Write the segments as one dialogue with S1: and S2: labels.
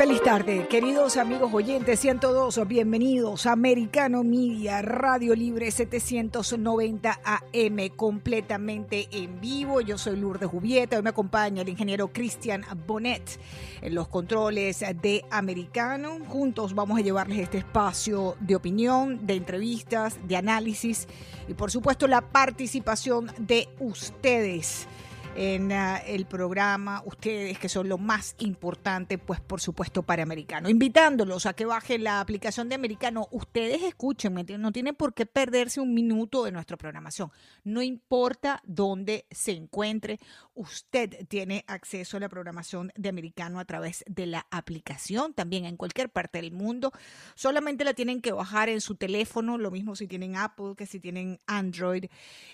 S1: Feliz tarde, queridos amigos oyentes, 102, bienvenidos a Americano Media, Radio Libre 790 AM, completamente en vivo. Yo soy Lourdes Jubieta, hoy me acompaña el ingeniero Cristian Bonet en los controles de Americano. Juntos vamos a llevarles este espacio de opinión, de entrevistas, de análisis y por supuesto la participación de ustedes en uh, el programa, ustedes que son lo más importante, pues por supuesto para Americano. Invitándolos a que bajen la aplicación de Americano, ustedes escuchen, no tienen por qué perderse un minuto de nuestra programación. No importa dónde se encuentre, usted tiene acceso a la programación de Americano a través de la aplicación, también en cualquier parte del mundo. Solamente la tienen que bajar en su teléfono, lo mismo si tienen Apple que si tienen Android,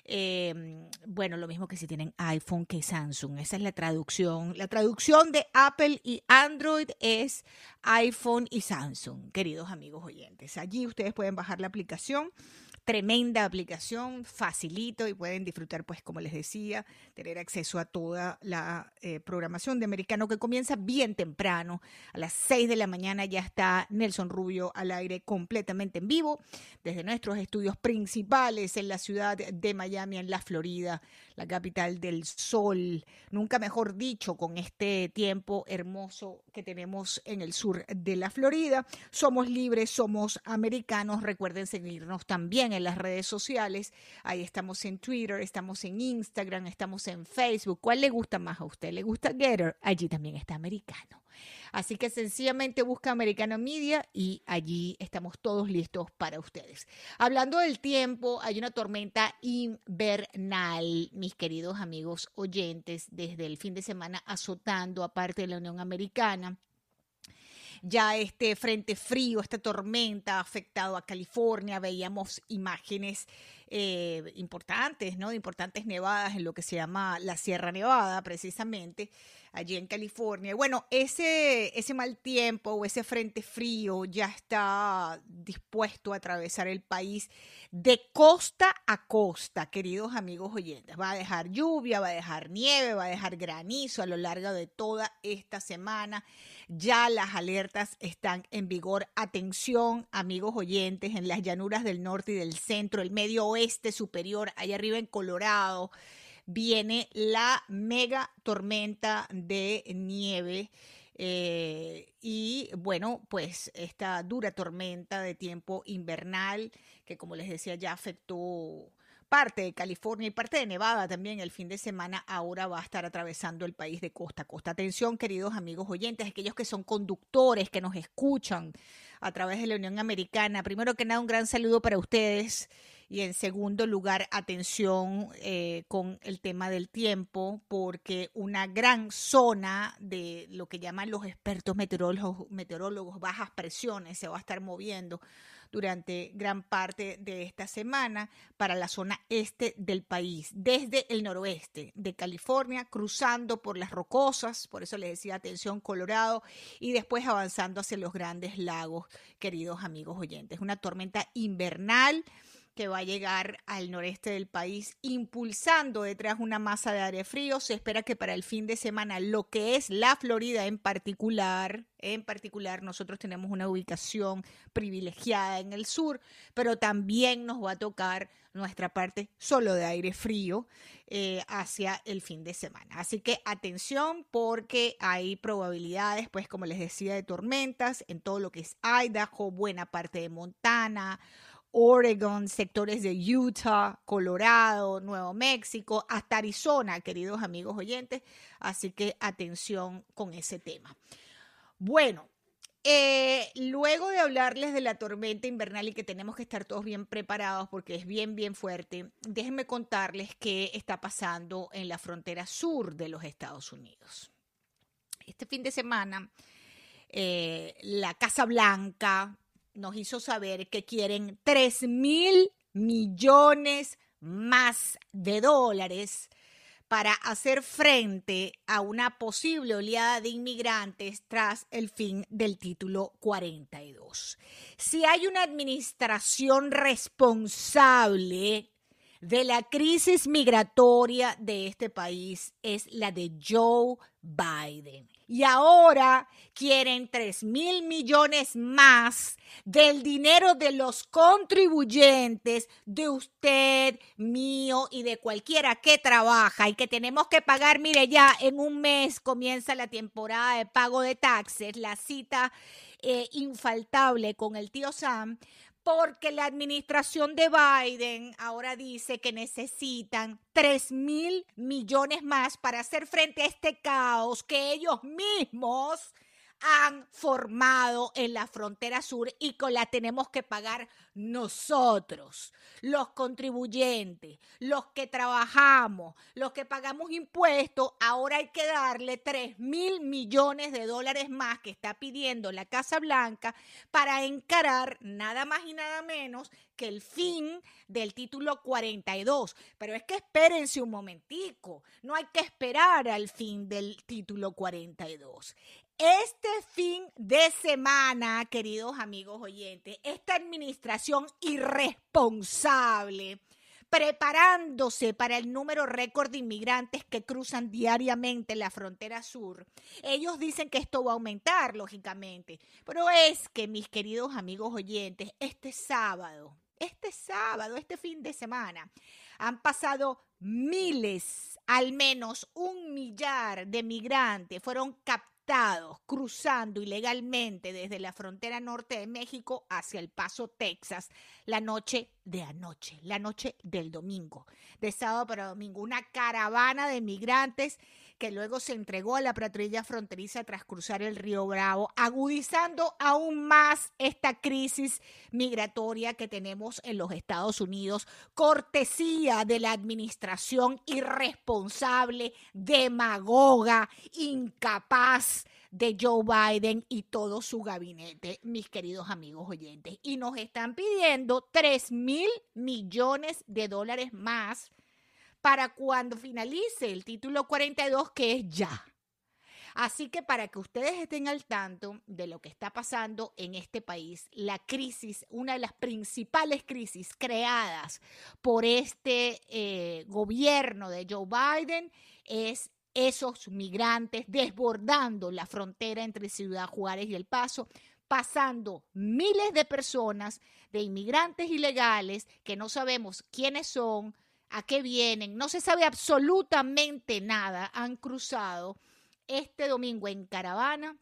S1: eh, bueno, lo mismo que si tienen iPhone que Samsung. Esa es la traducción. La traducción de Apple y Android es iPhone y Samsung, queridos amigos oyentes. Allí ustedes pueden bajar la aplicación tremenda aplicación, facilito y pueden disfrutar, pues como les decía, tener acceso a toda la eh, programación de Americano que comienza bien temprano. A las 6 de la mañana ya está Nelson Rubio al aire completamente en vivo desde nuestros estudios principales en la ciudad de Miami, en la Florida, la capital del sol. Nunca mejor dicho, con este tiempo hermoso que tenemos en el sur de la Florida. Somos libres, somos americanos. Recuerden seguirnos también en las redes sociales. Ahí estamos en Twitter, estamos en Instagram, estamos en Facebook. ¿Cuál le gusta más a usted? ¿Le gusta Getter? Allí también está americano. Así que sencillamente busca Americano Media y allí estamos todos listos para ustedes. Hablando del tiempo, hay una tormenta invernal, mis queridos amigos oyentes, desde el fin de semana azotando a parte de la Unión Americana ya este frente frío, esta tormenta ha afectado a California, veíamos imágenes eh, importantes, ¿no? Importantes nevadas en lo que se llama la Sierra Nevada, precisamente, allí en California. Bueno, ese, ese mal tiempo o ese frente frío ya está dispuesto a atravesar el país de costa a costa, queridos amigos oyentes. Va a dejar lluvia, va a dejar nieve, va a dejar granizo a lo largo de toda esta semana. Ya las alertas están en vigor. Atención, amigos oyentes, en las llanuras del norte y del centro, el medio oeste superior, allá arriba en Colorado, viene la mega tormenta de nieve. Eh, y bueno, pues esta dura tormenta de tiempo invernal que como les decía ya afectó parte de California y parte de Nevada también el fin de semana ahora va a estar atravesando el país de costa a costa. Atención, queridos amigos oyentes, aquellos que son conductores, que nos escuchan a través de la Unión Americana. Primero que nada, un gran saludo para ustedes. Y en segundo lugar, atención eh, con el tema del tiempo, porque una gran zona de lo que llaman los expertos meteorólogos, meteorólogos bajas presiones se va a estar moviendo durante gran parte de esta semana para la zona este del país, desde el noroeste de California, cruzando por las rocosas, por eso les decía atención Colorado, y después avanzando hacia los grandes lagos, queridos amigos oyentes. Una tormenta invernal que va a llegar al noreste del país, impulsando detrás una masa de aire frío. Se espera que para el fin de semana, lo que es la Florida en particular, en particular, nosotros tenemos una ubicación privilegiada en el sur, pero también nos va a tocar nuestra parte solo de aire frío eh, hacia el fin de semana. Así que atención porque hay probabilidades, pues como les decía, de tormentas en todo lo que es Idaho, buena parte de Montana, Oregon, sectores de Utah, Colorado, Nuevo México, hasta Arizona, queridos amigos oyentes. Así que atención con ese tema. Bueno, eh, luego de hablarles de la tormenta invernal y que tenemos que estar todos bien preparados porque es bien, bien fuerte, déjenme contarles qué está pasando en la frontera sur de los Estados Unidos. Este fin de semana, eh, la Casa Blanca nos hizo saber que quieren 3 mil millones más de dólares para hacer frente a una posible oleada de inmigrantes tras el fin del título 42. Si hay una administración responsable de la crisis migratoria de este país es la de Joe Biden. Y ahora quieren 3 mil millones más del dinero de los contribuyentes, de usted, mío y de cualquiera que trabaja y que tenemos que pagar. Mire, ya en un mes comienza la temporada de pago de taxes, la cita eh, infaltable con el tío Sam porque la administración de Biden ahora dice que necesitan 3 mil millones más para hacer frente a este caos que ellos mismos han formado en la frontera sur y con la tenemos que pagar nosotros, los contribuyentes, los que trabajamos, los que pagamos impuestos, ahora hay que darle 3 mil millones de dólares más que está pidiendo la Casa Blanca para encarar nada más y nada menos que el fin del título 42. Pero es que espérense un momentico, no hay que esperar al fin del título 42. Este fin de semana, queridos amigos oyentes, esta administración irresponsable, preparándose para el número récord de inmigrantes que cruzan diariamente la frontera sur. Ellos dicen que esto va a aumentar, lógicamente, pero es que, mis queridos amigos oyentes, este sábado, este sábado, este fin de semana, han pasado miles, al menos un millar de migrantes, fueron capturados cruzando ilegalmente desde la frontera norte de México hacia El Paso, Texas, la noche de anoche, la noche del domingo, de sábado para domingo, una caravana de migrantes que luego se entregó a la patrulla fronteriza tras cruzar el río Bravo, agudizando aún más esta crisis migratoria que tenemos en los Estados Unidos, cortesía de la administración irresponsable, demagoga, incapaz de Joe Biden y todo su gabinete, mis queridos amigos oyentes. Y nos están pidiendo 3 mil millones de dólares más para cuando finalice el título 42, que es ya. Así que para que ustedes estén al tanto de lo que está pasando en este país, la crisis, una de las principales crisis creadas por este eh, gobierno de Joe Biden es esos migrantes desbordando la frontera entre Ciudad Juárez y El Paso, pasando miles de personas, de inmigrantes ilegales, que no sabemos quiénes son, a qué vienen, no se sabe absolutamente nada, han cruzado este domingo en caravana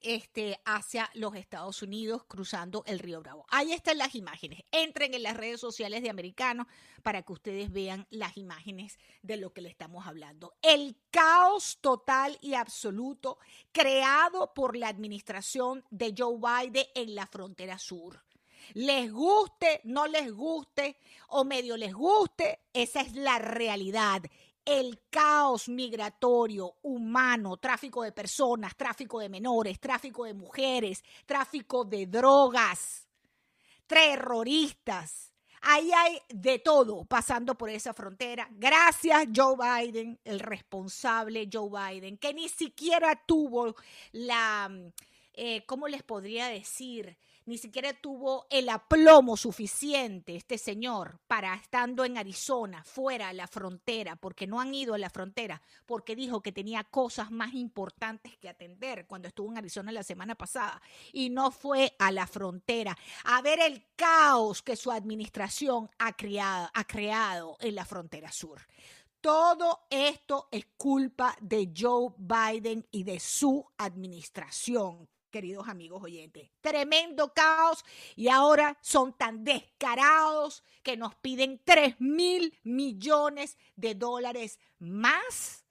S1: este, hacia los Estados Unidos cruzando el río Bravo. Ahí están las imágenes. Entren en las redes sociales de Americanos para que ustedes vean las imágenes de lo que le estamos hablando. El caos total y absoluto creado por la administración de Joe Biden en la frontera sur les guste, no les guste o medio les guste, esa es la realidad. El caos migratorio, humano, tráfico de personas, tráfico de menores, tráfico de mujeres, tráfico de drogas, terroristas. Ahí hay de todo pasando por esa frontera. Gracias Joe Biden, el responsable Joe Biden, que ni siquiera tuvo la, eh, ¿cómo les podría decir? Ni siquiera tuvo el aplomo suficiente este señor para estando en Arizona, fuera de la frontera, porque no han ido a la frontera, porque dijo que tenía cosas más importantes que atender cuando estuvo en Arizona la semana pasada y no fue a la frontera a ver el caos que su administración ha creado, ha creado en la frontera sur. Todo esto es culpa de Joe Biden y de su administración queridos amigos oyentes. Tremendo caos y ahora son tan descarados que nos piden 3 mil millones de dólares más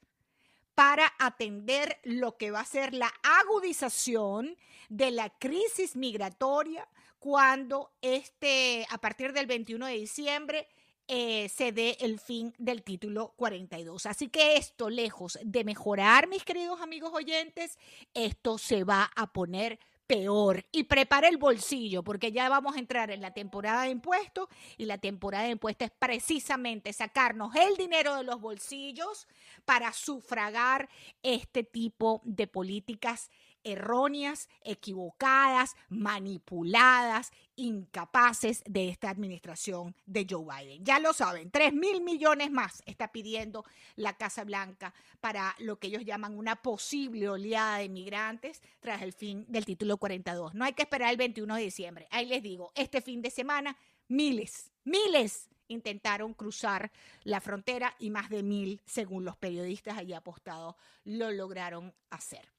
S1: para atender lo que va a ser la agudización de la crisis migratoria cuando este, a partir del 21 de diciembre, eh, se dé el fin del título 42. Así que esto, lejos de mejorar, mis queridos amigos oyentes, esto se va a poner peor. Y prepare el bolsillo, porque ya vamos a entrar en la temporada de impuestos y la temporada de impuestos es precisamente sacarnos el dinero de los bolsillos para sufragar este tipo de políticas erróneas, equivocadas, manipuladas, incapaces de esta administración de Joe Biden. Ya lo saben, 3 mil millones más está pidiendo la Casa Blanca para lo que ellos llaman una posible oleada de migrantes tras el fin del título 42. No hay que esperar el 21 de diciembre. Ahí les digo, este fin de semana, miles, miles intentaron cruzar la frontera y más de mil, según los periodistas allí apostados, lo lograron hacer.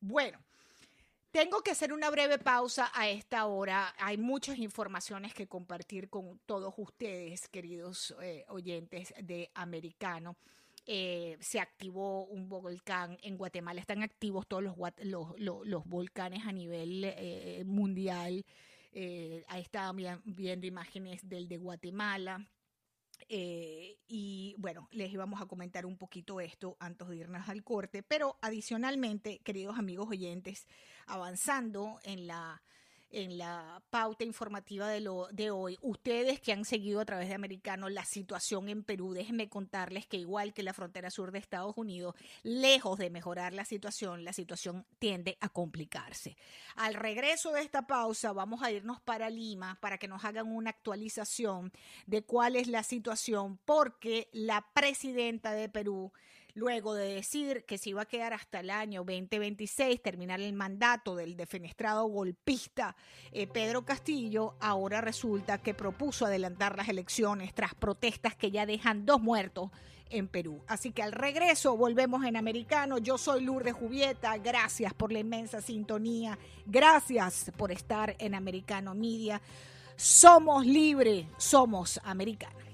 S1: Bueno, tengo que hacer una breve pausa a esta hora. Hay muchas informaciones que compartir con todos ustedes, queridos eh, oyentes de Americano. Eh, se activó un volcán en Guatemala. Están activos todos los, volcanes a nivel eh, mundial. ahí estaban viendo imágenes del de Guatemala. Eh, y bueno, les íbamos a comentar un poquito esto antes de irnos al corte, pero adicionalmente, queridos amigos oyentes, avanzando en la en la pauta informativa de, lo, de hoy. Ustedes que han seguido a través de Americano la situación en Perú, déjenme contarles que igual que la frontera sur de Estados Unidos, lejos de mejorar la situación, la situación tiende a complicarse. Al regreso de esta pausa vamos a irnos para Lima para que nos hagan una actualización de cuál es la situación porque la presidenta de Perú luego de decir que se iba a quedar hasta el año 2026, terminar el mandato del defenestrado golpista eh, Pedro Castillo, ahora resulta que propuso adelantar las elecciones tras protestas que ya dejan dos muertos en Perú. Así que al regreso volvemos en americano. Yo soy Lourdes Jubieta. Gracias por la inmensa sintonía. Gracias por estar en Americano Media. Somos libres, somos americanos.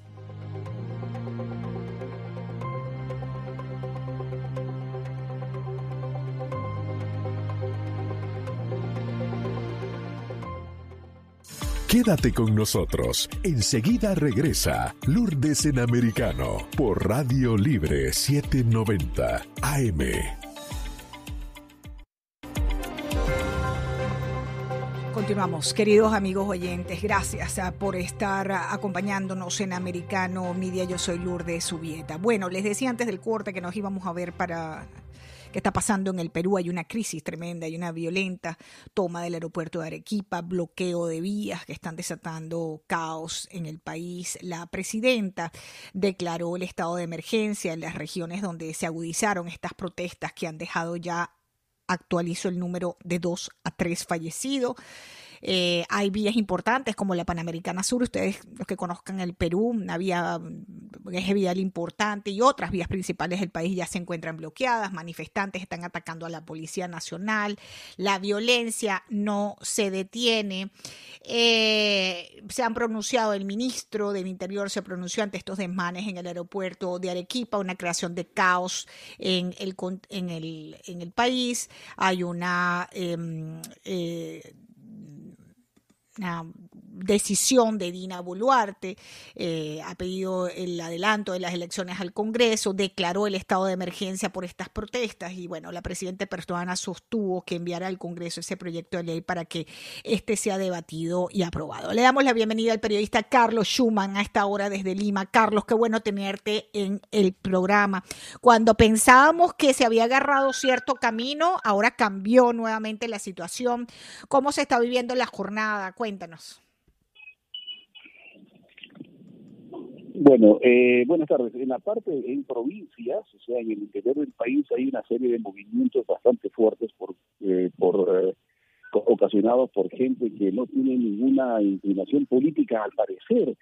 S2: Quédate con nosotros. Enseguida regresa Lourdes en Americano por Radio Libre 790 AM.
S1: Continuamos, queridos amigos oyentes, gracias ah, por estar ah, acompañándonos en Americano Media. Yo soy Lourdes Subieta. Bueno, les decía antes del corte que nos íbamos a ver para está pasando en el Perú. Hay una crisis tremenda, hay una violenta toma del aeropuerto de Arequipa, bloqueo de vías que están desatando caos en el país. La presidenta declaró el estado de emergencia en las regiones donde se agudizaron estas protestas que han dejado ya actualizó el número de dos a tres fallecidos. Eh, hay vías importantes como la Panamericana Sur, ustedes los que conozcan el Perú, una vía, eje vial importante y otras vías principales del país ya se encuentran bloqueadas, manifestantes están atacando a la Policía Nacional, la violencia no se detiene. Eh, se han pronunciado, el ministro del Interior se pronunció ante estos desmanes en el aeropuerto de Arequipa, una creación de caos en el, en el, en el país. Hay una em, eh, una decisión de Dina Boluarte, eh, ha pedido el adelanto de las elecciones al Congreso, declaró el estado de emergencia por estas protestas y bueno, la presidenta Pertuana sostuvo que enviará al Congreso ese proyecto de ley para que este sea debatido y aprobado. Le damos la bienvenida al periodista Carlos Schumann a esta hora desde Lima. Carlos, qué bueno tenerte en el programa. Cuando pensábamos que se había agarrado cierto camino, ahora cambió nuevamente la situación. ¿Cómo se está viviendo la jornada? Cuéntanos.
S3: Bueno, eh, buenas tardes. En la parte, en provincias, o sea, en el interior del país hay una serie de movimientos bastante fuertes por, eh, por eh, ocasionados por gente que no tiene ninguna inclinación política al parecer,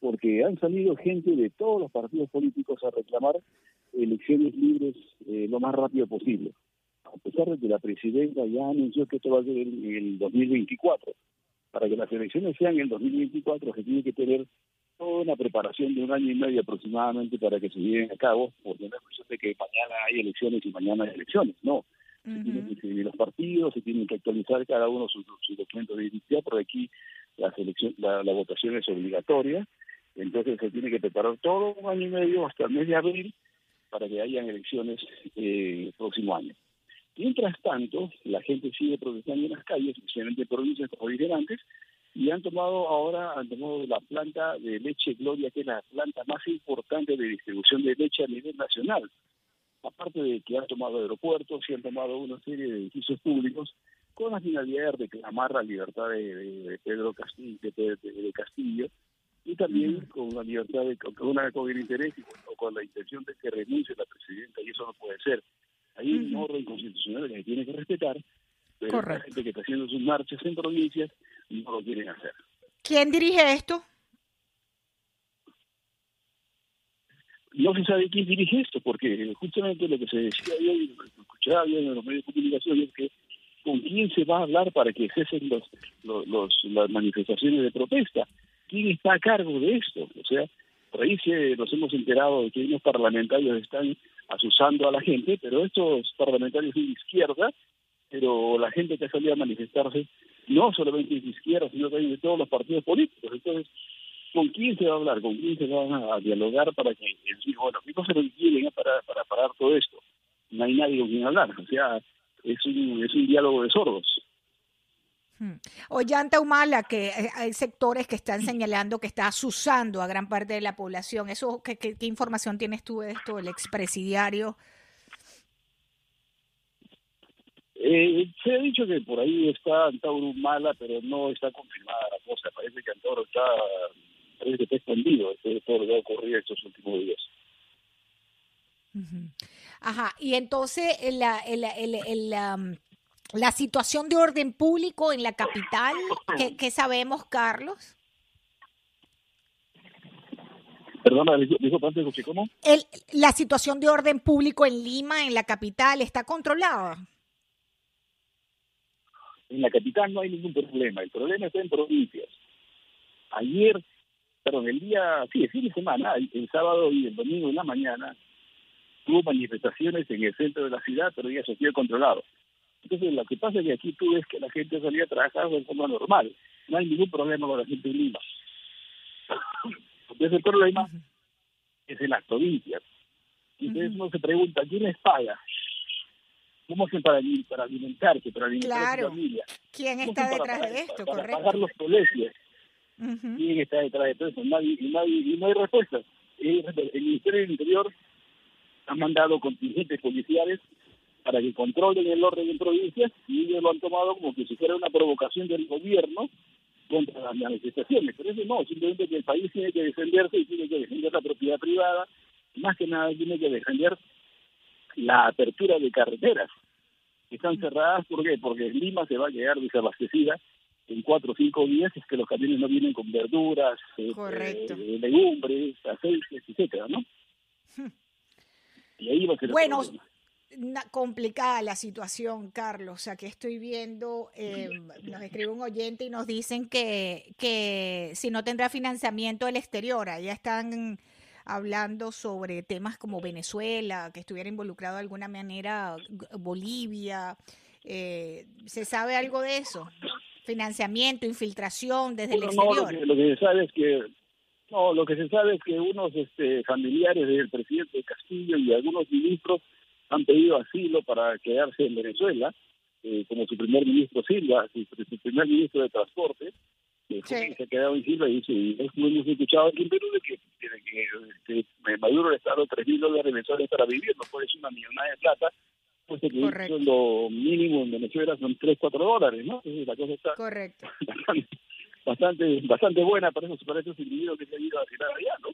S3: porque han salido gente de todos los partidos políticos a reclamar elecciones libres eh, lo más rápido posible. A pesar de que la presidenta ya anunció que esto va a ser en el 2024. Para que las elecciones sean en el 2024 se tiene que tener toda una preparación de un año y medio aproximadamente para que se lleven a cabo, porque no es cuestión de que mañana hay elecciones y mañana hay elecciones, no. Se tienen que escribir los partidos, se tienen que actualizar cada uno sus, documentos de identidad, porque aquí la, selección, la, votación es obligatoria, entonces se tiene que preparar todo un año y medio hasta el mes de abril para que hayan elecciones eh, el próximo año. Mientras tanto, la gente sigue protestando en las calles, especialmente en provincias, como dije antes, y han tomado ahora han tomado la planta de leche Gloria, que es la planta más importante de distribución de leche a nivel nacional. aparte de que han tomado aeropuertos y han tomado una serie de edificios públicos con la finalidad de reclamar la libertad de, Pedro Castillo, de, Castillo y también con la libertad de con, una, con el interés o con la intención de que renuncie la presidenta y eso no puede ser. Hay un orden constitucional que tiene que respetar, pero la gente que está haciendo sus marchas en provincias no lo quieren hacer.
S1: ¿Quién dirige esto?
S3: no se sabe quién dirige esto, porque justamente lo que se decía hoy, lo que escuchaba en los medios de comunicación es que con quién se va a hablar para que cesen los, los, las manifestaciones de protesta. ¿Quién está a cargo de esto? O sea, por ahí se, nos hemos enterado de que unos parlamentarios están asusando a la gente, pero estos parlamentarios son de izquierda, pero la gente que ha salido a manifestarse no solamente de izquierda, sino también de todos los partidos políticos. Entonces, ¿con quién se va a hablar? ¿Con quién se van a, dialogar para que, bueno, ¿qué cosa quieren para, para parar todo esto? No hay nadie con quien hablar. O sea, es un, es un diálogo de sordos.
S1: Hmm. Ollanta Humala, que eh, hay sectores que están señalando que está asusando a gran parte de la población. Eso, ¿qué, qué, información tienes tú de esto, el expresidiario?
S3: Eh, se ha dicho que por ahí está Antauro Humala, pero no está confirmada la cosa. Parece que Antauro está, parece que está escondido de todo lo que ha ocurrido estos últimos días.
S1: Ajá, y entonces la, la situación de orden público en la capital, ¿qué, sabemos, Carlos?
S3: Perdona, dijo ¿cómo?
S1: El, la situación de orden público en Lima, en la capital, ¿está controlada?
S3: En la capital no hay ningún problema, el problema está en provincias. Ayer, perdón, el día, sí, el fin de semana, el sábado y el domingo en la mañana, Hubo manifestaciones en el centro de la ciudad, pero ya se fue controlado. Entonces, lo que pasa es que aquí tú ves que la gente salía a trabajar de forma normal. No hay ningún problema con la gente en Lima. Entonces, el problema es en las provincias. Entonces, uno se pregunta, ¿quién les paga? ¿Cómo hacen para, para alimentarse, para alimentar a su familia?
S1: ¿Quién está detrás de esto?
S3: Para, pagar los colegios. ¿Quién está detrás de todo eso? Nadie, y, nadie, y no hay respuesta. El Ministerio del Interior han mandado contingentes policiales para que controlen el orden en provincias y ellos lo han tomado como que si fuera una provocación del gobierno contra las manifestaciones. Pero eso no, simplemente que el país tiene que defenderse y tiene que defender la propiedad privada, más que nada tiene que defender la apertura de carreteras están cerradas. ¿Por qué? Porque Lima se va a quedar desabastecida en cuatro o cinco días es que los camiones no vienen con verduras, este, legumbres, aceites, etcétera, ¿no?
S1: Bueno, complicada la situación, Carlos. O sea, que estoy viendo, eh, nos escribe un oyente y nos dicen que, que si no tendrá financiamiento del exterior, allá están hablando sobre temas como Venezuela, que estuviera involucrado de alguna manera Bolivia. Eh, ¿Se sabe algo de eso? Financiamiento, infiltración desde el exterior.
S3: lo, que, se sabe es que no, lo que se sabe es que unos este, familiares del presidente Castillo y algunos ministros han pedido asilo para quedarse en Venezuela, eh, como su primer ministro Silva, su, primer ministro de Transporte, que se ha quedado en Silva y dice, y hemos escuchado aquí en Perú de que, que, que Maduro le está dando 3 dólares mensuales para vivir, no puede ser una millonada de plata, pues que lo mínimo en Venezuela son 3, 4 dólares, ¿no? Entonces la cosa está
S1: Correcto
S3: bastante bastante buena para esos, para esos individuos que se han ido a tirar allá, ¿no?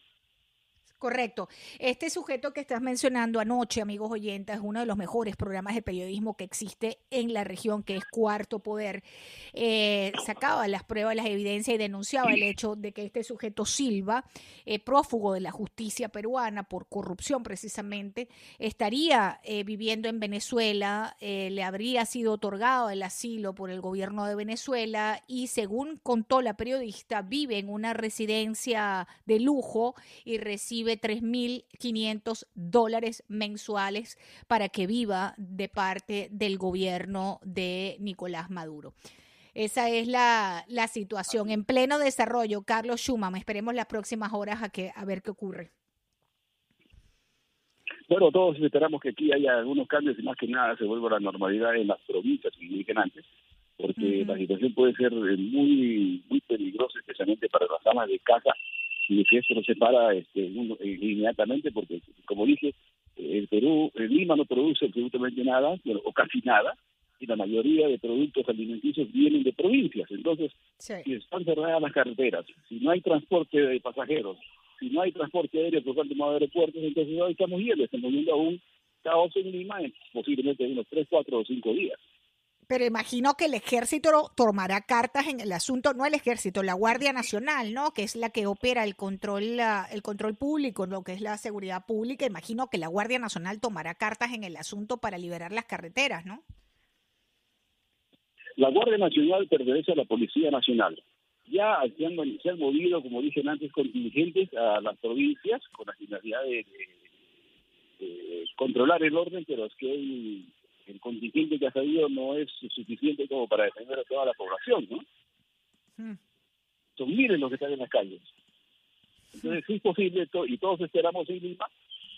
S1: Correcto. Este sujeto que estás mencionando anoche, amigos oyentes, es uno de los mejores programas de periodismo que existe en la región, que es Cuarto Poder. Eh, sacaba las pruebas, las evidencias y denunciaba el hecho de que este sujeto Silva, eh, prófugo de la justicia peruana por corrupción precisamente, estaría eh, viviendo en Venezuela, le habría sido otorgado el asilo por el gobierno de Venezuela y según contó la periodista, vive en una residencia de lujo y recibe 3.500 dólares mensuales para que viva de parte del gobierno de Nicolás Maduro. Esa es la, la situación en pleno desarrollo. Carlos Schumann, esperemos las próximas horas a, que, a ver qué ocurre.
S3: Bueno, todos esperamos que aquí haya algunos cambios y más que nada se vuelva a la normalidad en las provincias, como dije antes, porque la situación puede ser muy muy peligrosa, especialmente para las amas de casa y que esto no se para este, inmediatamente porque, como dije, el Perú, el Lima no produce absolutamente nada, o casi nada, y la mayoría de productos alimenticios vienen de provincias. Entonces, si están cerradas las carreteras, si no hay transporte de pasajeros, si no hay transporte aéreo por parte de aeropuertos, entonces hoy estamos yendo, estamos viendo a un caos en Lima en posiblemente unos 3, 4 o 5 días.
S1: Pero imagino que el ejército tomará cartas en el asunto, no el ejército, la Guardia Nacional, ¿no? Que es la que opera el control, el control público, lo que es la seguridad pública. Imagino que la Guardia Nacional tomará cartas en el asunto para liberar las carreteras, ¿no?
S3: La Guardia Nacional pertenece a la Policía Nacional. Ya se han, movido, como dije antes, contingentes a las provincias con la finalidad de, controlar el orden, pero es que el contingente que ha salido no es suficiente como para defender a toda la población, ¿no? Hmm. Son miles los que están en las calles. Entonces es posible, y todos esperamos en Lima,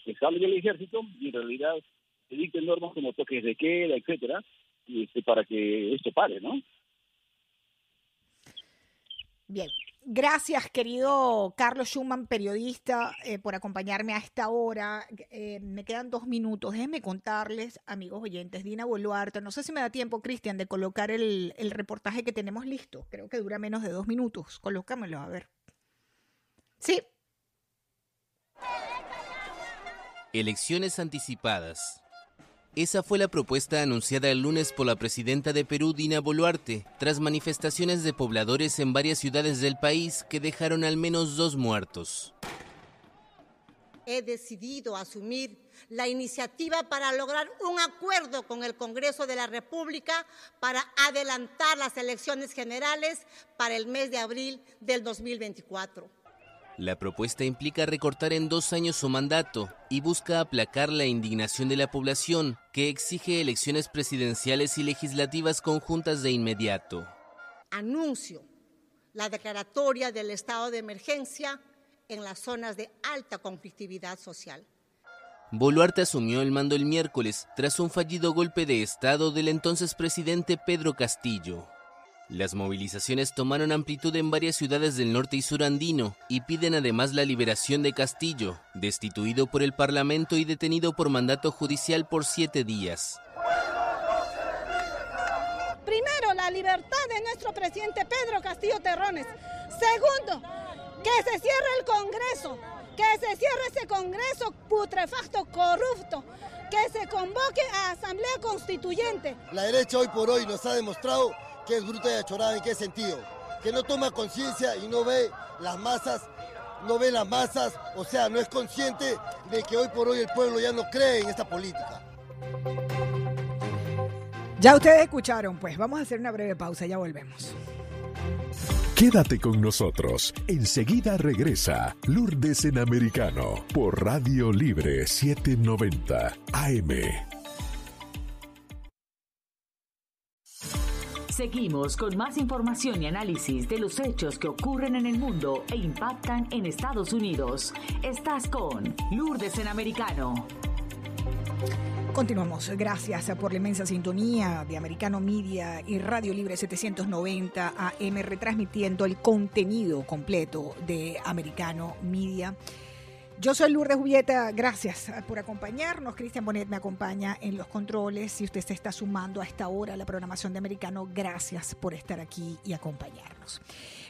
S3: que salga el ejército y en realidad se dicten normas como toques de queda, etcétera, este, para que esto pare, ¿no?
S1: Bien, gracias querido Carlos Schumann, periodista, eh, por acompañarme a esta hora. Eh, me quedan dos minutos. Déjenme contarles, amigos oyentes, Dina Boluarte, no sé si me da tiempo, Cristian, de colocar el, el reportaje que tenemos listo. Creo que dura menos de dos minutos. Colócamelo, a ver. Sí.
S4: Elecciones anticipadas. Esa fue la propuesta anunciada el lunes por la presidenta de Perú, Dina Boluarte, tras manifestaciones de pobladores en varias ciudades del país que dejaron al menos dos muertos.
S5: He decidido asumir la iniciativa para lograr un acuerdo con el Congreso de la República para adelantar las elecciones generales para el mes de abril del 2024.
S4: La propuesta implica recortar en dos años su mandato y busca aplacar la indignación de la población, que exige elecciones presidenciales y legislativas conjuntas de inmediato.
S5: Anuncio la declaratoria del estado de emergencia en las zonas de alta conflictividad social.
S4: Boluarte asumió el mando el miércoles tras un fallido golpe de Estado del entonces presidente Pedro Castillo. Las movilizaciones tomaron amplitud en varias ciudades del norte y sur andino y piden además la liberación de Castillo, destituido por el Parlamento y detenido por mandato judicial por siete días.
S6: Primero, la libertad de nuestro presidente Pedro Castillo Terrones. Segundo, que se cierre el Congreso, que se cierre ese Congreso putrefacto, corrupto, que se convoque a Asamblea Constituyente.
S7: La derecha hoy por hoy nos ha demostrado que es bruta y achorada, ¿en qué sentido? Que no toma conciencia y no ve las masas, no ve las masas, o sea, no es consciente de que hoy por hoy el pueblo ya no cree en esta política.
S1: Ya ustedes escucharon, pues vamos a hacer una breve pausa, ya volvemos.
S2: Quédate con nosotros. Enseguida regresa Lourdes en Americano por Radio Libre 790 AM.
S8: Seguimos con más información y análisis de los hechos que ocurren en el mundo e impactan en Estados Unidos. Estás con Lourdes en Americano.
S1: Continuamos. Gracias por la inmensa sintonía de Americano Media y Radio Libre 790 AM retransmitiendo el contenido completo de Americano Media. Yo soy Lourdes Julieta, gracias por acompañarnos. Cristian Bonet me acompaña en los controles. Si usted se está sumando a esta hora a la programación de Americano, gracias por estar aquí y acompañarnos.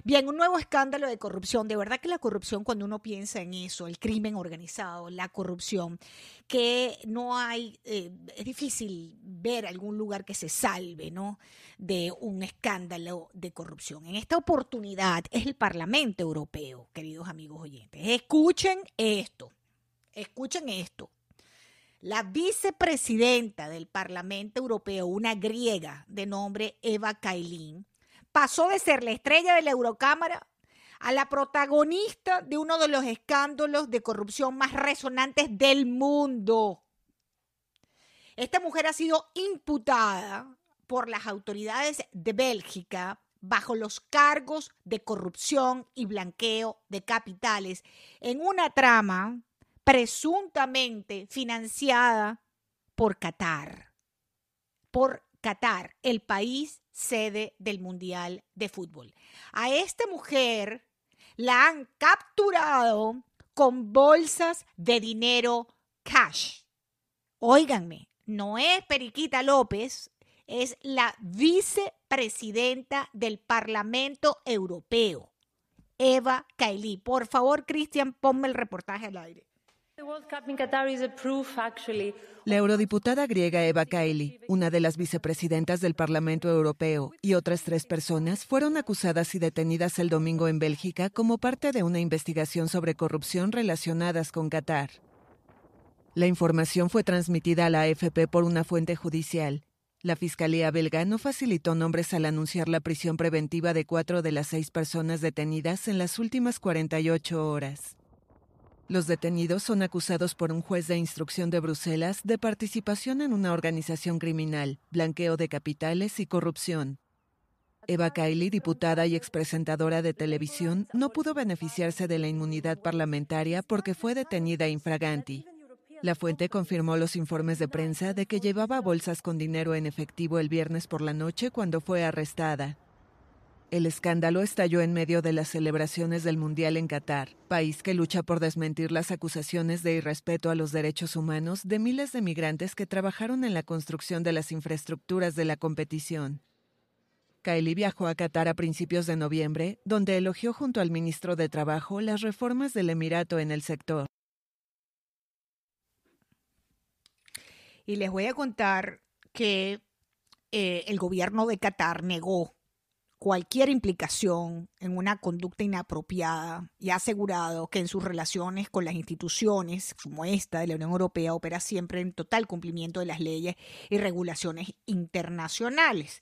S1: Bien, un nuevo escándalo de corrupción. De verdad que la corrupción, cuando uno piensa en eso, el crimen organizado, la corrupción, que no hay, eh, es difícil ver algún lugar que se salve, ¿no? De un escándalo de corrupción. En esta oportunidad es el Parlamento Europeo, queridos amigos oyentes. Escuchen esto, escuchen esto. La vicepresidenta del Parlamento Europeo, una griega de nombre Eva Kailin, pasó de ser la estrella de la Eurocámara a la protagonista de uno de los escándalos de corrupción más resonantes del mundo. Esta mujer ha sido imputada por las autoridades de Bélgica bajo los cargos de corrupción y blanqueo de capitales en una trama presuntamente financiada por Qatar. Por Qatar, el país sede del Mundial de Fútbol. A esta mujer la han capturado con bolsas de dinero cash. óiganme, no es Periquita López, es la vicepresidenta del Parlamento Europeo, Eva Kaili. Por favor, Cristian, ponme el reportaje al aire.
S9: La eurodiputada griega Eva Kaili, una de las vicepresidentas del Parlamento Europeo, y otras tres personas fueron acusadas y detenidas el domingo en Bélgica como parte de una investigación sobre corrupción relacionadas con Qatar. La información fue transmitida a la AFP por una fuente judicial. La Fiscalía belga no facilitó nombres al anunciar la prisión preventiva de cuatro de las seis personas detenidas en las últimas 48 horas. Los detenidos son acusados por un juez de instrucción de Bruselas de participación en una organización criminal, blanqueo de capitales y corrupción. Eva Kaili, diputada y expresentadora de televisión, no pudo beneficiarse de la inmunidad parlamentaria porque fue detenida infraganti. La fuente confirmó los informes de prensa de que llevaba bolsas con dinero en efectivo el viernes por la noche cuando fue arrestada. El escándalo estalló en medio de las celebraciones del Mundial en Qatar, país que lucha por desmentir las acusaciones de irrespeto a los derechos humanos de miles de migrantes que trabajaron en la construcción de las infraestructuras de la competición. Kylie viajó a Qatar a principios de noviembre, donde elogió junto al ministro de Trabajo las reformas del Emirato en el sector.
S1: Y les voy a contar que eh, el gobierno de Qatar negó cualquier implicación en una conducta inapropiada y ha asegurado que en sus relaciones con las instituciones como esta de la Unión Europea opera siempre en total cumplimiento de las leyes y regulaciones internacionales.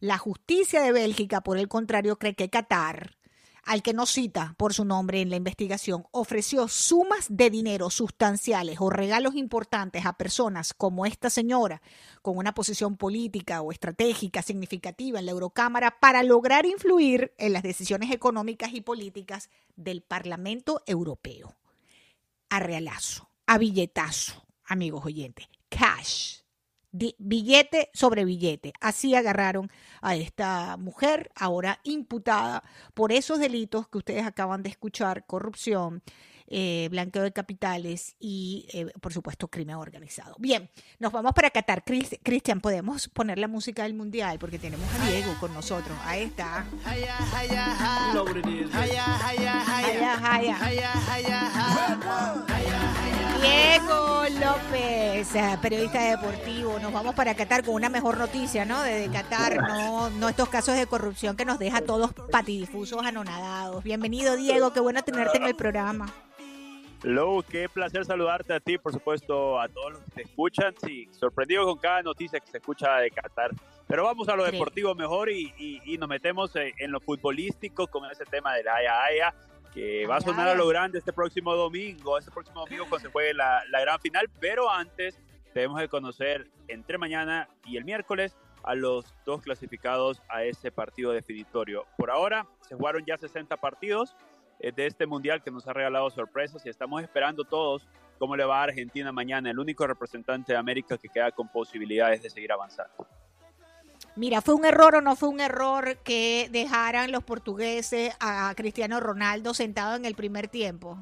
S1: La justicia de Bélgica, por el contrario, cree que Qatar al que no cita por su nombre en la investigación, ofreció sumas de dinero sustanciales o regalos importantes a personas como esta señora, con una posición política o estratégica significativa en la Eurocámara, para lograr influir en las decisiones económicas y políticas del Parlamento Europeo. A realazo, a billetazo, amigos oyentes, cash billete sobre billete. Así agarraron a esta mujer, ahora imputada por esos delitos que ustedes acaban de escuchar, corrupción, eh, blanqueo de capitales y, eh, por supuesto, crimen organizado. Bien, nos vamos para Qatar. Cristian, ¿podemos poner la música del Mundial? Porque tenemos a Diego con nosotros. Ahí está. Diego López, eh, periodista deportivo. Nos vamos para Qatar con una mejor noticia, ¿no? Desde Qatar, no, no estos casos de corrupción que nos deja todos patidifusos, anonadados. Bienvenido, Diego, qué bueno tenerte en el programa.
S10: Lou, qué placer saludarte a ti, por supuesto, a todos los que te escuchan. Sí, sorprendido con cada noticia que se escucha de Qatar. Pero vamos a lo deportivo mejor y, nos metemos en lo futbolístico con ese tema de la Haya que va a sonar a lo grande este próximo domingo, este próximo domingo cuando se juegue la, la gran final. Pero antes debemos de conocer entre mañana y el miércoles a los dos clasificados a ese partido definitorio. Por ahora se jugaron ya 60 partidos eh, de este mundial que nos ha regalado sorpresas y estamos esperando todos cómo le va a Argentina mañana, el único representante de América que queda con posibilidades de seguir avanzando.
S1: Mira, ¿fue un error o no fue un error que dejaran los portugueses a Cristiano Ronaldo sentado en el primer tiempo?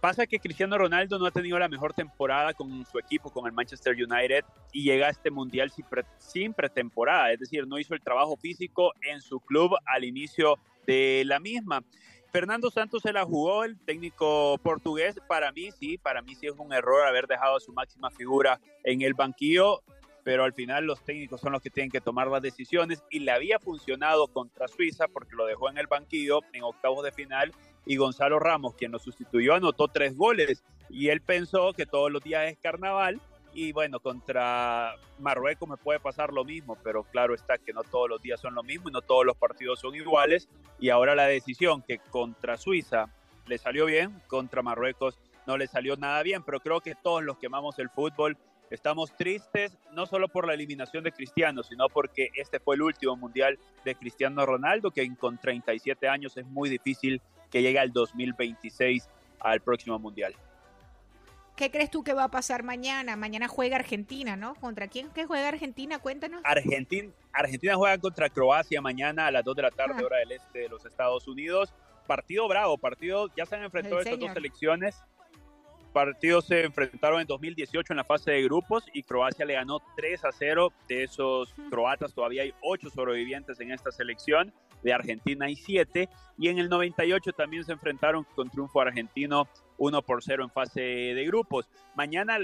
S10: Pasa que Cristiano Ronaldo no ha tenido la mejor temporada con su equipo, con el Manchester United, y llega a este mundial sin pretemporada, es decir, no hizo el trabajo físico en su club al inicio de la misma. Fernando Santos se la jugó, el técnico portugués. Para mí sí, para mí sí es un error haber dejado a su máxima figura en el banquillo, pero al final los técnicos son los que tienen que tomar las decisiones y le había funcionado contra Suiza porque lo dejó en el banquillo en octavos de final y Gonzalo Ramos, quien lo sustituyó, anotó tres goles y él pensó que todos los días es carnaval y bueno, contra Marruecos me puede pasar lo mismo, pero claro está que no todos los días son lo mismo y no todos los partidos son iguales. Y ahora la decisión que contra Suiza le salió bien, contra Marruecos no le salió nada bien, pero creo que todos los que amamos el fútbol estamos tristes, no solo por la eliminación de Cristiano, sino porque este fue el último mundial de Cristiano Ronaldo, que con 37 años es muy difícil que llegue al 2026 al próximo mundial.
S1: ¿Qué crees tú que va a pasar mañana? Mañana juega Argentina, ¿no? ¿Contra quién que juega Argentina? Cuéntanos.
S10: Argentina, Argentina juega contra Croacia mañana a las 2 de la tarde, ah. hora del este de los Estados Unidos. Partido bravo, partido, ya se han enfrentado estas dos selecciones. Partidos se enfrentaron en 2018 en la fase de grupos y Croacia le ganó 3 a 0. De esos croatas todavía hay 8 sobrevivientes en esta selección. De Argentina hay 7. Y en el 98 también se enfrentaron con triunfo argentino 1 por 0 en fase de grupos. Mañana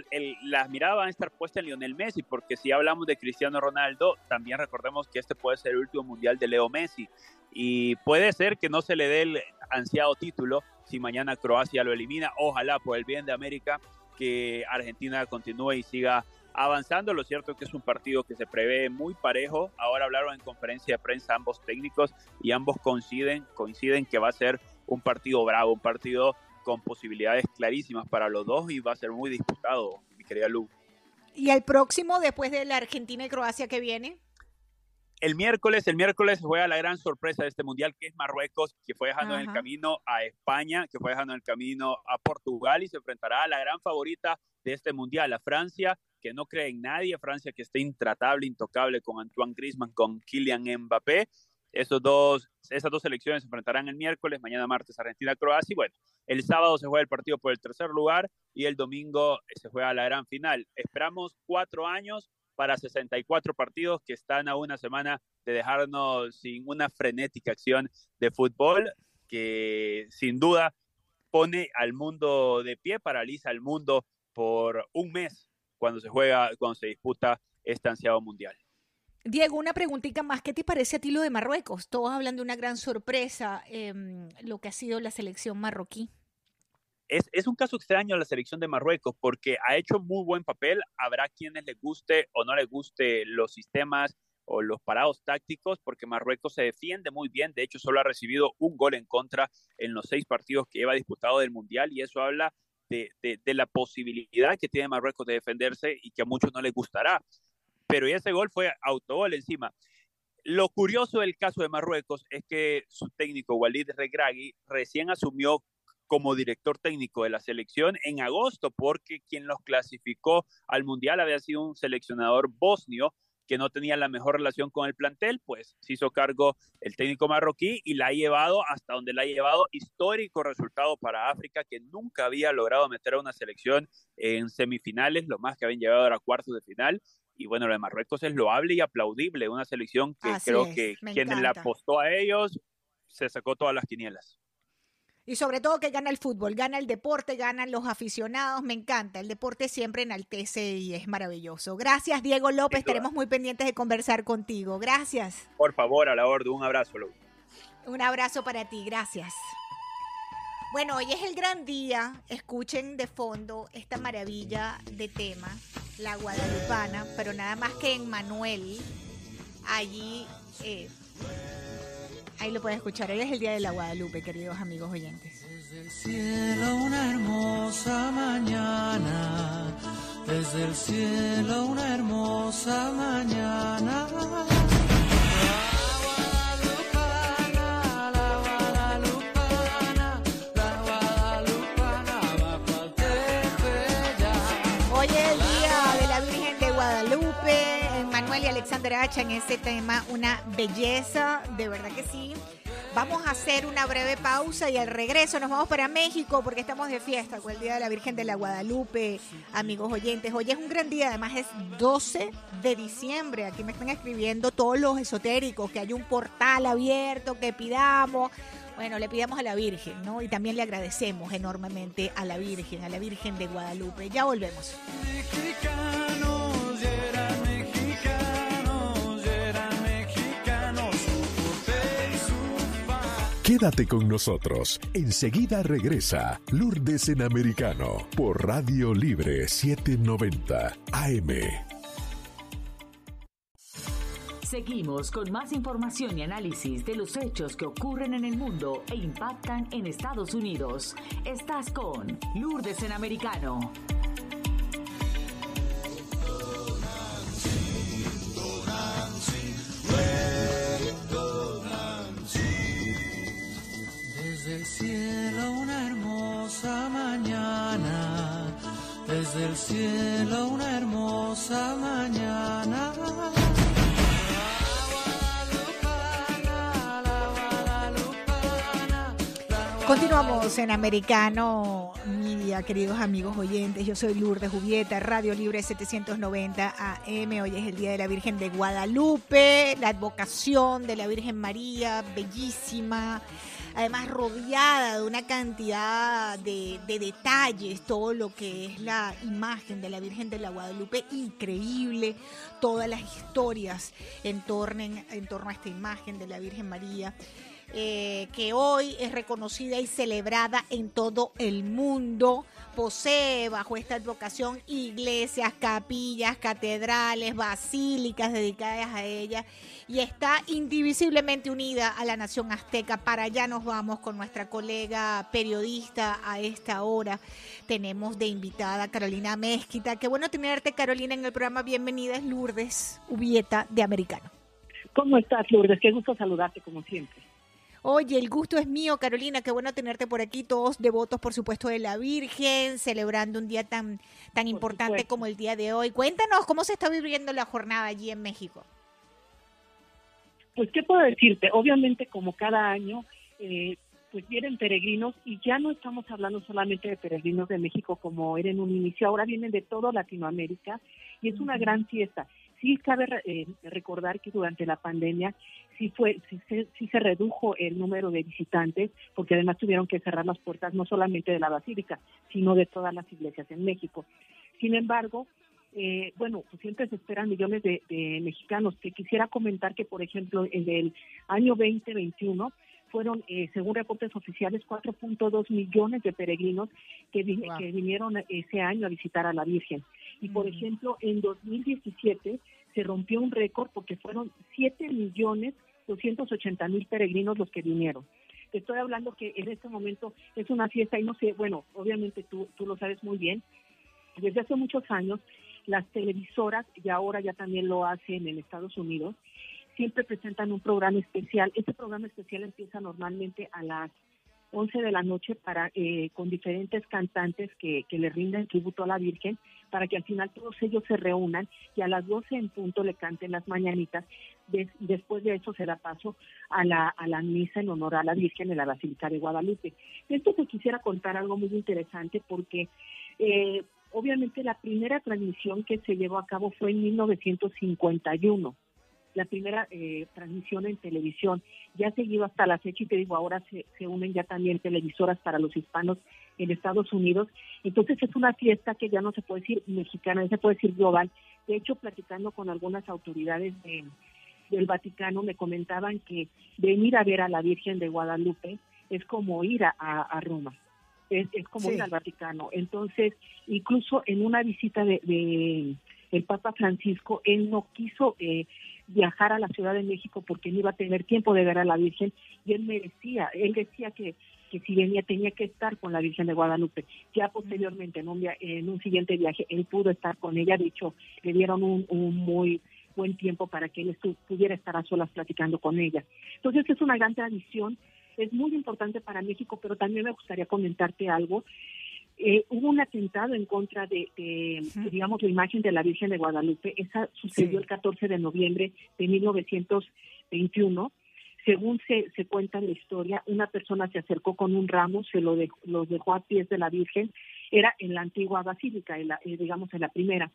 S10: las miradas van a estar puestas en Lionel Messi, porque si hablamos de Cristiano Ronaldo, también recordemos que este puede ser el último mundial de Leo Messi. Y puede ser que no se le dé el ansiado título, si mañana Croacia lo elimina. Ojalá por el bien de América que Argentina continúe y siga avanzando. Lo cierto es que es un partido que se prevé muy parejo. Ahora hablaron en conferencia de prensa ambos técnicos y ambos coinciden, coinciden que va a ser un partido bravo, un partido con posibilidades clarísimas para los dos y va a ser muy disputado, mi querida Lu.
S1: ¿Y el próximo después de la Argentina y Croacia que viene?
S10: El miércoles, el miércoles juega la gran sorpresa de este mundial, que es Marruecos, que fue dejando en el camino a España, que fue dejando en el camino a Portugal y se enfrentará a la gran favorita de este mundial, a Francia, que no cree en nadie, Francia que está intratable, intocable con Antoine Griezmann, con Kylian Mbappé. Esos dos, esas dos selecciones se enfrentarán el miércoles, mañana martes Argentina-Croacia y bueno, el sábado se juega el partido por el tercer lugar y el domingo se juega la gran final. Esperamos cuatro años para 64 partidos que están a una semana de dejarnos sin una frenética acción de fútbol que sin duda pone al mundo de pie, paraliza al mundo por un mes cuando se juega, cuando se disputa este ansiado mundial.
S1: Diego, una preguntita más. ¿Qué te parece a ti lo de Marruecos? Todos hablan de una gran sorpresa, eh, lo que ha sido la selección marroquí
S10: es, un caso extraño la selección de Marruecos porque ha hecho muy buen papel. Habrá quienes les guste o no les guste los sistemas o los parados tácticos, porque Marruecos se defiende muy bien. De hecho, solo ha recibido un gol en contra en los seis partidos que lleva disputado del Mundial y eso habla de, la posibilidad que tiene Marruecos de defenderse y que a muchos no les gustará. Pero ese gol fue autogol encima. Lo curioso del caso de Marruecos es que su técnico Walid Regragui recién asumió como director técnico de la selección en agosto, porque quien los clasificó al Mundial había sido un seleccionador bosnio que no tenía la mejor relación con el plantel, pues se hizo cargo el técnico marroquí y la ha llevado hasta donde la ha llevado. Histórico resultado para África, que nunca había logrado meter a una selección en semifinales, lo más que habían llegado era cuartos de final. Y bueno, lo de Marruecos es loable y aplaudible, una selección que creo que quien le apostó a ellos se sacó todas las quinielas.
S1: Y sobre todo que gana el fútbol, gana el deporte, ganan los aficionados, me encanta. El deporte siempre enaltece y es maravilloso. Gracias, Diego López. Estaremos muy pendientes de conversar contigo. Gracias.
S10: Por favor, a la orden, un abrazo,
S1: Un abrazo para ti, gracias. Bueno, hoy es el gran día. Escuchen de fondo esta maravilla de tema, la guadalupana, pero nada más que en Manuel, allí eh, Ahí lo pueden escuchar. Hoy es el Día de la Guadalupe, queridos amigos oyentes.
S11: Desde el cielo una hermosa mañana, desde el cielo una hermosa mañana.
S1: En este tema, una belleza, de verdad que sí. Vamos a hacer una breve pausa y al regreso nos vamos para México porque estamos de fiesta con el Día de la Virgen de la Guadalupe, amigos oyentes. Hoy es un gran día, además es 12 de diciembre. Aquí me están escribiendo todos los esotéricos, que hay un portal abierto, que pidamos. Bueno, le pidamos a la Virgen, ¿no? Y también le agradecemos enormemente a la Virgen, a la Virgen de Guadalupe. Ya volvemos.
S2: Quédate con nosotros. Enseguida regresa Lourdes en Americano por Radio Libre 790 AM.
S8: Seguimos con más información y análisis de los hechos que ocurren en el mundo e impactan en Estados Unidos. Estás con Lourdes en Americano.
S11: Cielo una hermosa mañana, desde el cielo una hermosa mañana.
S1: Continuamos en Americano Media, queridos amigos oyentes. Yo soy Lourdes Jubieta, Radio Libre 790 AM. Hoy es el Día de la Virgen de Guadalupe, la advocación de la Virgen María, bellísima. Además, rodeada de una cantidad de, de detalles, todo lo que es la imagen de la Virgen de la Guadalupe, increíble. Todas las historias en torno, en torno a esta imagen de la Virgen María. Eh, que hoy es reconocida y celebrada en todo el mundo. Posee bajo esta advocación iglesias, capillas, catedrales, basílicas dedicadas a ella y está indivisiblemente unida a la nación azteca. Para allá nos vamos con nuestra colega periodista a esta hora. Tenemos de invitada Carolina Mezquita. Qué bueno tenerte, Carolina, en el programa. Bienvenida, es Lourdes Ubieta de Americano.
S12: ¿Cómo estás, Lourdes? Qué gusto saludarte, como siempre.
S1: Oye, el gusto es mío, Carolina, qué bueno tenerte por aquí, todos devotos, por supuesto, de la Virgen, celebrando un día tan, tan importante como el día de hoy. Cuéntanos cómo se está viviendo la jornada allí en México.
S12: Pues, ¿qué puedo decirte? Obviamente, como cada año, eh, pues vienen peregrinos y ya no estamos hablando solamente de peregrinos de México como era en un inicio, ahora vienen de toda Latinoamérica y es una gran fiesta. Sí cabe eh, recordar que durante la pandemia sí fue sí, se redujo el número de visitantes porque además tuvieron que cerrar las puertas no solamente de la basílica sino de todas las iglesias en México. Sin embargo eh, bueno pues siempre se esperan millones de, mexicanos. Que quisiera comentar que por ejemplo en el año 2021 fueron, eh, según reportes oficiales, 4.2 millones de peregrinos que, que vinieron ese año a visitar a la Virgen. Y, por ejemplo, en 2017 se rompió un récord porque fueron 7 millones 280 mil peregrinos los que vinieron. Te estoy hablando que en este momento es una fiesta y no sé, bueno, obviamente tú, tú lo sabes muy bien, desde hace muchos años las televisoras, y ahora ya también lo hacen en Estados Unidos, siempre presentan un programa especial. Este programa especial empieza normalmente a las 11 de la noche para eh, con diferentes cantantes que, le rinden tributo a la Virgen para que al final todos ellos se reúnan y a las 12 en punto le canten las mañanitas. después de eso se da paso a la, a la misa en honor a la Virgen en la Basílica de Guadalupe. Esto te quisiera contar algo muy interesante porque eh, obviamente la primera transmisión que se llevó a cabo fue en 1951 la primera eh, transmisión en televisión. Ya ha seguido hasta la fecha y te digo, ahora se, se unen ya también televisoras para los hispanos en Estados Unidos. Entonces es una fiesta que ya no se puede decir mexicana, ya se puede decir global. De hecho, platicando con algunas autoridades del Vaticano, me comentaban que venir a ver a la Virgen de Guadalupe es como ir a, Roma. Es, como ir al Vaticano. Entonces, incluso en una visita de, de el Papa Francisco, él no quiso eh, viajar a la Ciudad de México porque no iba a tener tiempo de ver a la Virgen y él merecía, él decía que, que si venía tenía que estar con la Virgen de Guadalupe. Ya posteriormente, en un, en un siguiente viaje, él pudo estar con ella, de hecho, le dieron un, un muy buen tiempo para que él pudiera estar a solas platicando con ella. Entonces es una gran tradición, es muy importante para México, pero también me gustaría comentarte algo. Eh, hubo un atentado en contra de, digamos, la imagen de la Virgen de Guadalupe. Esa sucedió el 14 de noviembre de 1921. Según se, se cuenta en la historia, una persona se acercó con un ramo, se lo dejó, los dejó a pies de la Virgen. Era en la antigua basílica, en la, eh, digamos, en la primera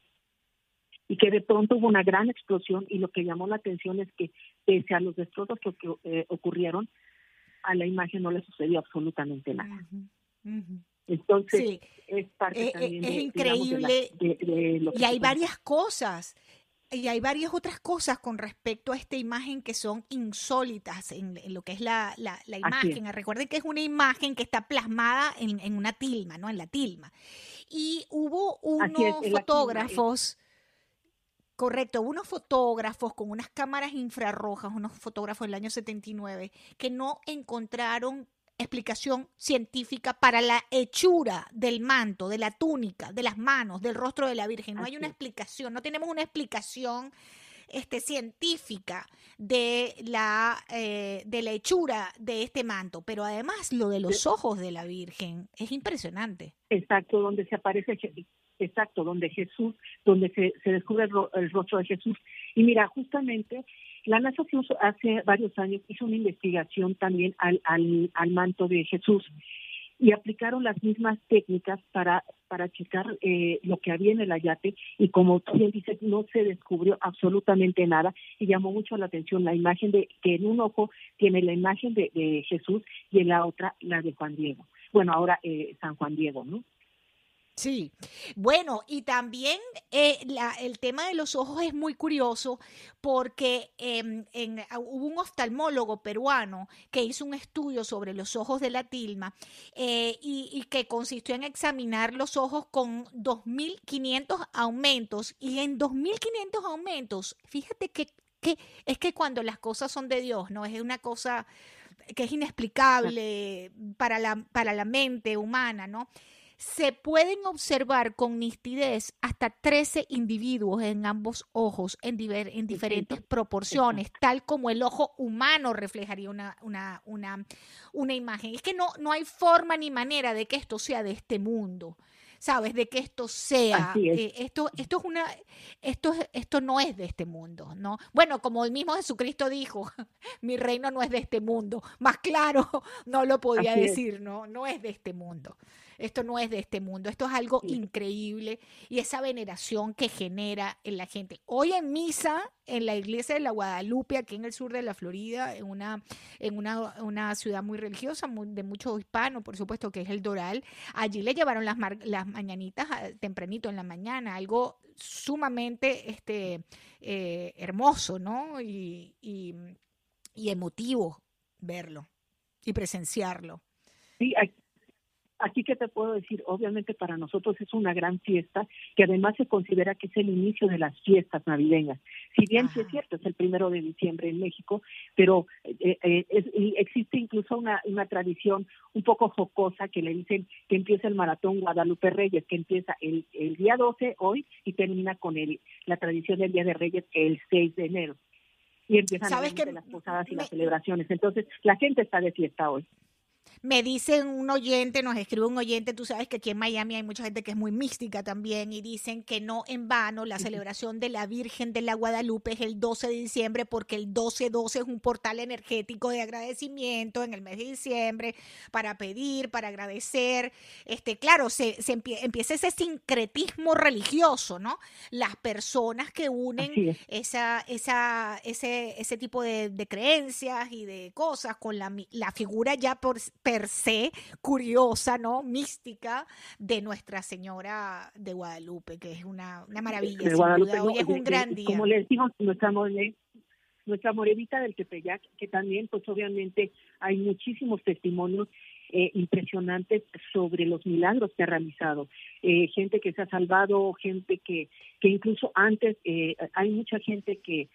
S12: y que de pronto hubo una gran explosión y lo que llamó la atención es que pese a los destrozos que eh, ocurrieron, a la imagen no le sucedió absolutamente nada. Entonces, es parte
S1: eh, eh, es increíble. y hay varias cosas. Y hay varias otras cosas con respecto a esta imagen que son insólitas en, lo que es la, la, imagen. Recuerden que es una imagen que está plasmada en, en, una tilma, ¿no? En la tilma. Y hubo unos fotógrafos, correcto, unos fotógrafos con unas cámaras infrarrojas, unos fotógrafos del año 79, que no encontraron explicación científica para la hechura del manto, de la túnica, de las manos, del rostro de la Virgen. No hay una explicación, no tenemos una explicación este, científica de la, eh, de la hechura de este manto, pero además lo de los ojos de la Virgen es impresionante.
S12: Exacto, donde se aparece Exacto, donde Jesús, donde se, se descubre el, rostro de Jesús Y mira, justamente la NASA hace varios años hizo una investigación también al, al, al manto de Jesús y aplicaron las mismas técnicas para para checar eh, lo que había en el ayate y como tú bien dices no se descubrió absolutamente nada y llamó mucho la atención la imagen de que en un ojo tiene la imagen de, de Jesús y en la otra la de Juan Diego. Bueno ahora eh, San Juan Diego no
S1: Sí, bueno, y también eh, la, el tema de los ojos es muy curioso porque em, en, hubo un oftalmólogo peruano que hizo un estudio sobre los ojos de la tilma eh, y, y, que consistió en examinar los ojos con 2.500 aumentos y en 2.500 aumentos, fíjate que, que es que cuando las cosas son de Dios, ¿no? Es una cosa que es inexplicable para la, para la mente humana, ¿no? Se pueden observar con nitidez hasta 13 individuos en ambos ojos en, diver, en diferentes proporciones, tal como el ojo humano reflejaría una, una, una, una imagen. Es que no, no hay forma ni manera de que esto sea de este mundo. ¿sabes? De que esto sea, eh, esto, esto es una, esto, esto no es de este mundo, ¿no? Bueno, como el mismo Jesucristo dijo, mi reino no es de este mundo, más claro no lo podía decir, ¿no? No es de este mundo. Esto no es de este mundo, esto es algo increíble y esa veneración que genera en la gente. Hoy en misa, en la iglesia de la Guadalupe, aquí en el sur de la Florida, en una, en una, una ciudad muy religiosa, de muchos hispanos, por supuesto, que es el Doral, allí le llevaron las, las mañanitas ah, tempranito en la mañana, algo sumamente este, eh, hermoso, ¿no? Y, y, y emotivo verlo y presenciarlo.
S12: Sí, Aquí que te puedo decir, obviamente para nosotros es una gran fiesta que además se considera que es el inicio de las fiestas navideñas. Si bien sí es cierto, es el primero de diciembre en México, pero eh, eh, existe incluso una, una tradición un poco jocosa que le dicen que empieza el maratón Guadalupe Reyes, que empieza el, el día 12 hoy y termina con el, la tradición del Día de Reyes el 6 de enero y empiezan las posadas y las celebraciones. Entonces, la gente está de fiesta hoy.
S1: Me dice un oyente, nos escribe un oyente, tú sabes que aquí en Miami hay mucha gente que es muy mística también y dicen que no en vano la celebración de la Virgen de la Guadalupe es el 12 de diciembre porque el 12-12 es un portal energético de agradecimiento en el mes de diciembre para pedir, para agradecer. Este, claro, se, se empieza ese sincretismo religioso, ¿no? Las personas que unen esa, esa, ese, ese tipo de, de, creencias y de cosas con la, la figura ya por per se curiosa, ¿no? Mística de Nuestra Señora de Guadalupe, que es una, una maravilla. Hoy es un gran día.
S12: Como les digo, nuestra nuestra Morevita del Tepeyac, que también, pues obviamente hay muchísimos testimonios eh, impresionantes sobre los milagros que ha realizado. Eh, gente que se ha salvado, gente que, que incluso antes, eh, hay mucha gente que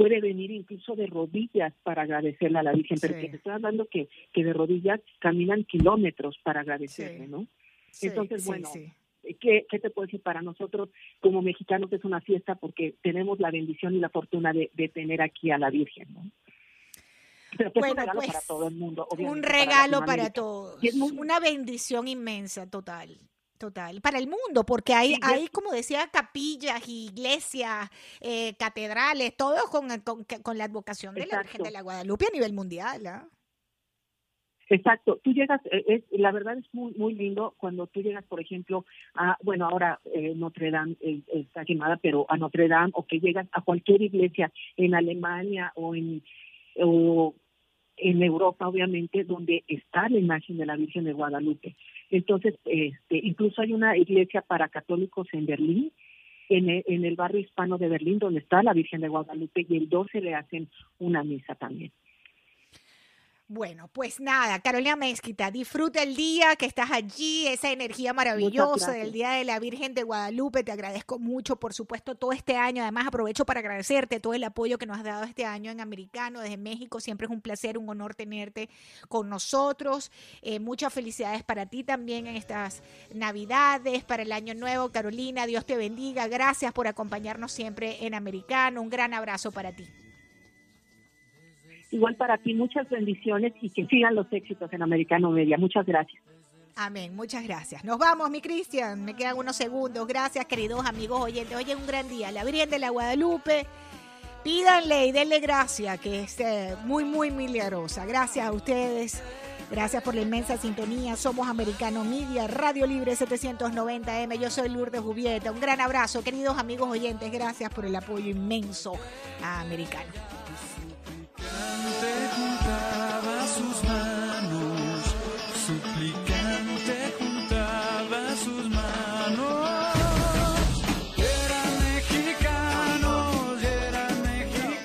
S12: puede venir incluso de rodillas para agradecerle a la Virgen, pero que te estoy hablando que, que de rodillas caminan kilómetros para agradecerle, ¿no? Entonces, bueno, ¿qué, ¿qué, te puedo decir? Para nosotros como mexicanos es una fiesta porque tenemos la bendición y la fortuna de, de tener aquí a la Virgen, ¿no?
S1: Pero pues, un regalo para pues, todo el mundo. Un regalo para, todos. Una bendición inmensa, total. Total, para el mundo, porque hay, hay como decía, capillas, iglesias, eh, catedrales, todo con, con, la advocación de la Virgen de la Guadalupe a nivel mundial. ¿ah?
S12: Exacto, tú llegas, eh, es, la verdad es muy muy lindo cuando tú llegas, por ejemplo, a, bueno, ahora eh, Notre Dame está quemada, pero a Notre Dame, o que llegas a cualquier iglesia en Alemania o en, o en Europa, obviamente, donde está la imagen de la Virgen de Guadalupe. Entonces, este, incluso hay una iglesia para católicos en Berlín, en el, en el barrio hispano de Berlín, donde está la Virgen de Guadalupe, y el 12 le hacen una misa también.
S1: Bueno, pues nada, Carolina Mezquita, disfruta el día que estás allí, esa energía maravillosa del Día de la Virgen de Guadalupe. Te agradezco mucho, por supuesto, todo este año. Además, aprovecho para agradecerte todo el apoyo que nos has dado este año en Americano, desde México. Siempre es un placer, un honor tenerte con nosotros. Eh, muchas felicidades para ti también en estas Navidades, para el Año Nuevo. Carolina, Dios te bendiga. Gracias por acompañarnos siempre en Americano. Un gran abrazo para ti.
S12: Igual para ti, muchas bendiciones y que sigan los éxitos en Americano Media. Muchas gracias.
S1: Amén, muchas gracias. Nos vamos, mi Cristian. Me quedan unos segundos. Gracias, queridos amigos oyentes. Hoy es un gran día. La Virgen de la Guadalupe Pídanle y denle gracias, que es eh, muy, muy milagrosa. Gracias a ustedes. Gracias por la inmensa sintonía. Somos Americano Media, Radio Libre 790M. Yo soy Lourdes Jubieta. Un gran abrazo, queridos amigos oyentes. Gracias por el apoyo inmenso a Americano.
S11: Sus